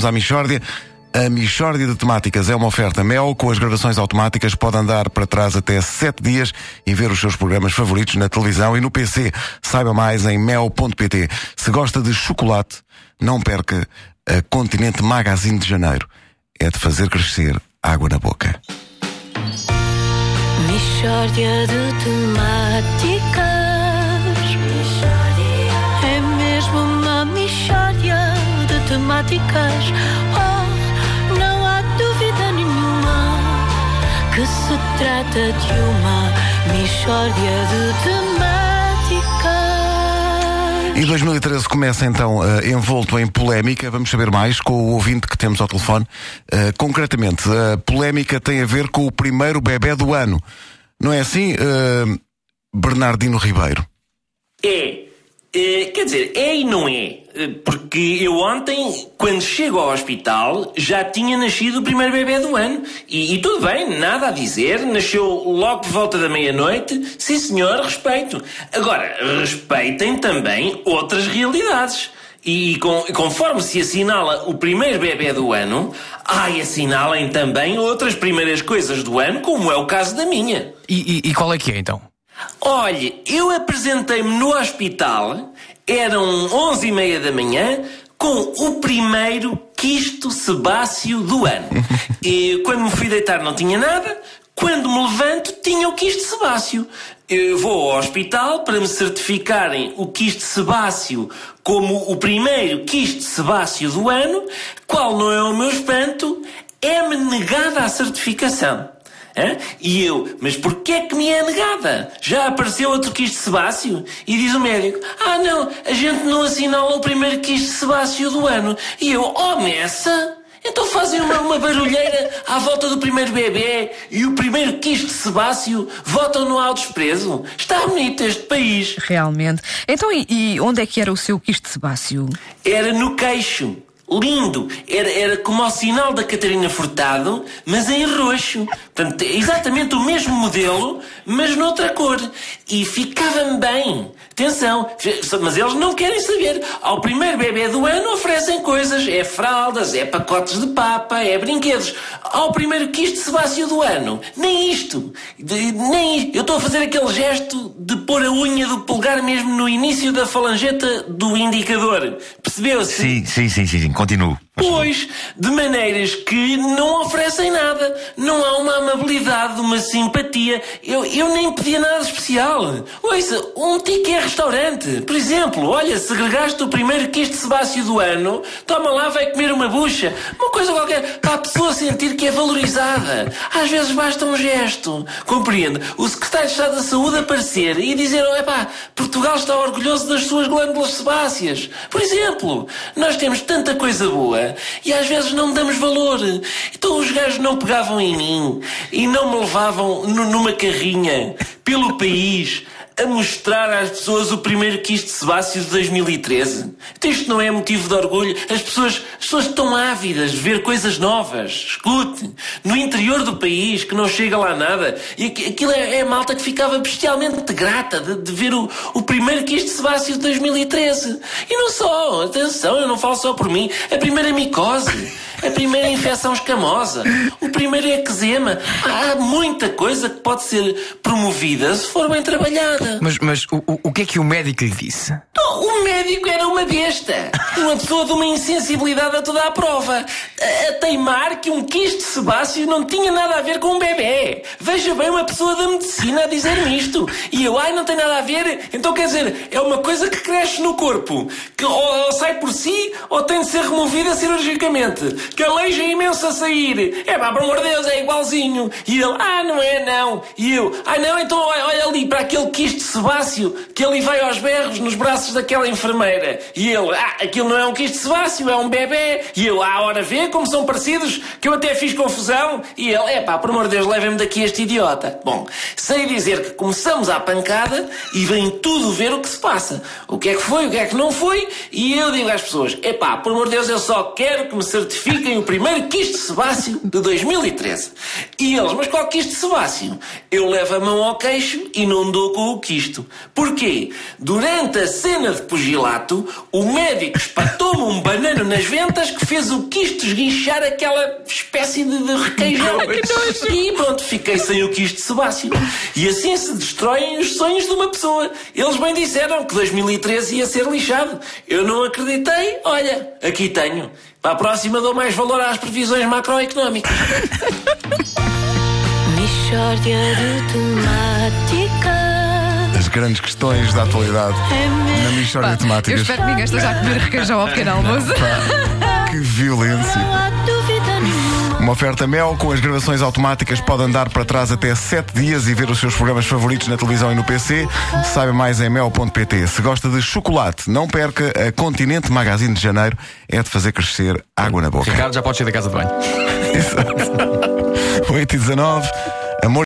Vamos à Michórdia. A Michórdia de Temáticas é uma oferta Mel, com as gravações automáticas pode andar para trás até 7 dias e ver os seus programas favoritos na televisão e no PC. Saiba mais em mel.pt. Se gosta de chocolate, não perca a Continente Magazine de Janeiro. É de fazer crescer água na boca. Michórdia de temáticas. De temáticas. Oh, não há dúvida nenhuma que se trata de uma michórdia de temáticas. E 2013 começa então eh, envolto em polémica. Vamos saber mais com o ouvinte que temos ao telefone. Eh, concretamente, a polémica tem a ver com o primeiro bebê do ano. Não é assim, eh, Bernardino Ribeiro? Quer dizer, é e não é. Porque eu ontem, quando chego ao hospital, já tinha nascido o primeiro bebê do ano. E, e tudo bem, nada a dizer. Nasceu logo por volta da meia-noite. Sim, senhor, respeito. Agora, respeitem também outras realidades. E com- conforme se assinala o primeiro bebê do ano, ai, assinalem também outras primeiras coisas do ano, como é o caso da minha. E, e- e qual é que é então? Olha, eu apresentei-me no hospital, eram onze e meia da manhã, com o primeiro quisto sebáceo do ano. E quando me fui deitar não tinha nada, quando me levanto tinha o quisto sebáceo. Eu vou ao hospital para me certificarem o quisto sebáceo como o primeiro quisto sebáceo do ano, qual não é o meu espanto, é-me negada a certificação. Hã? E eu, mas porquê é que me é negada? Já apareceu outro quisto sebáceo? E diz o médico, ah não, a gente não assinala o primeiro quisto sebáceo do ano. E eu, oh Messa, então fazem uma, uma barulheira à volta do primeiro bebê e o primeiro quisto sebáceo votam-no ao desprezo. Está bonito este país. Realmente. Então, e, e onde é que era o seu quisto sebáceo? Era no queixo. Lindo. Era, era como ao sinal da Catarina Furtado, mas em roxo. Portanto, exatamente o mesmo modelo, mas noutra cor. E ficava-me bem. Atenção, mas eles não querem saber. Ao primeiro bebê do ano oferecem coisas. É fraldas, é pacotes de papa, é brinquedos. Ao primeiro quisto sebáceo do ano, nem isto. De- nem. Eu estou a fazer aquele gesto de pôr a unha do polegar mesmo no início da falangeta do indicador. Percebeu-se? Sim, sim, sim, sim, sim. Continuo. Pois, de maneiras que não oferecem nada. Não há uma amabilidade, uma simpatia. Eu, eu nem pedia nada especial. Ouça, um ticket restaurante. Por exemplo, olha, segregaste o primeiro quisto sebáceo do ano, toma lá, vai comer uma bucha. Uma coisa qualquer, para a pessoa sentir que é valorizada. Às vezes basta um gesto. Compreende? O secretário de Estado da Saúde aparecer e dizer, oh, epá, Portugal está orgulhoso das suas glândulas sebáceas. Por exemplo, nós temos tanta coisa boa e às vezes não damos valor. Então os gajos não pegavam em mim e não me levavam nu- numa carrinha pelo país a mostrar às pessoas o primeiro quisto sebáceo de 2013. Então isto não é motivo de orgulho. As pessoas, as pessoas estão ávidas de ver coisas novas. Escute, no interior do país que não chega lá nada. E aqui- aquilo é, é malta que ficava bestialmente grata de, de ver o, o primeiro quisto sebáceo de 2013. E não só, atenção, eu não falo só por mim. A primeira micose. A primeira infecção escamosa, o primeiro eczema. Há muita coisa que pode ser promovida se for bem trabalhada. Mas, mas o, o, o que é que o médico lhe disse? O médico era uma besta. Uma pessoa de uma insensibilidade a toda a prova. A, a teimar que um quisto sebáceo não tinha nada a ver com um bebê. Veja bem uma pessoa da medicina a dizer-me isto. E eu, ai, não tem nada a ver. Então quer dizer, é uma coisa que cresce no corpo. Que ou, ou sai por si ou tem de ser removida cirurgicamente. Que aleija imenso a sair. É pá, por amor de Deus, é igualzinho. E ele, ah, não é não. E eu, ah, não, então olha, olha ali para aquele quisto sebáceo que ali vai aos berros nos braços daquela enfermeira. E ele, ah, aquilo não é um quisto sebáceo, é um bebê. E eu, ah, ora vê como são parecidos, que eu até fiz confusão. E ele, é pá, por amor de Deus, levem-me daqui este idiota. Bom, sei dizer que começamos à pancada e vem tudo ver o que se passa. O que é que foi, o que é que não foi. E eu digo às pessoas, é pá, por amor de Deus, eu só quero que me certifiquem o primeiro quisto sebáceo de 2013. E eles, mas qual quisto sebáceo? Eu levo a mão mão ao queixo e não dou com o quisto. Porquê? Durante a cena de pugilato, o médico espatou-me um banano nas ventas que fez o quisto esguinchar aquela espécie de, de requeijão. e pronto, fiquei sem o quisto sebáceo. E assim se destroem os sonhos de uma pessoa. Eles bem disseram que 2013 ia ser lixado. Eu não acreditei. Olha, aqui tenho. Para a próxima dou mais valor às previsões macroeconómicas. Mishória de temáticas. As grandes questões da atualidade É na mesmo. Michórdia Eu de Temáticas. espero que ninguém esteja a comer requeijão ao pequeno almoço. Que violência. Uma oferta Mel com as gravações automáticas pode andar para trás até 7 dias e ver os seus programas favoritos na televisão e no PC. Saiba mais em mel.pt. Se gosta de chocolate, não perca a Continente Magazine de Janeiro. É de fazer crescer água na boca. Ricardo já pode sair da casa de banho. Exato. 8 e 19.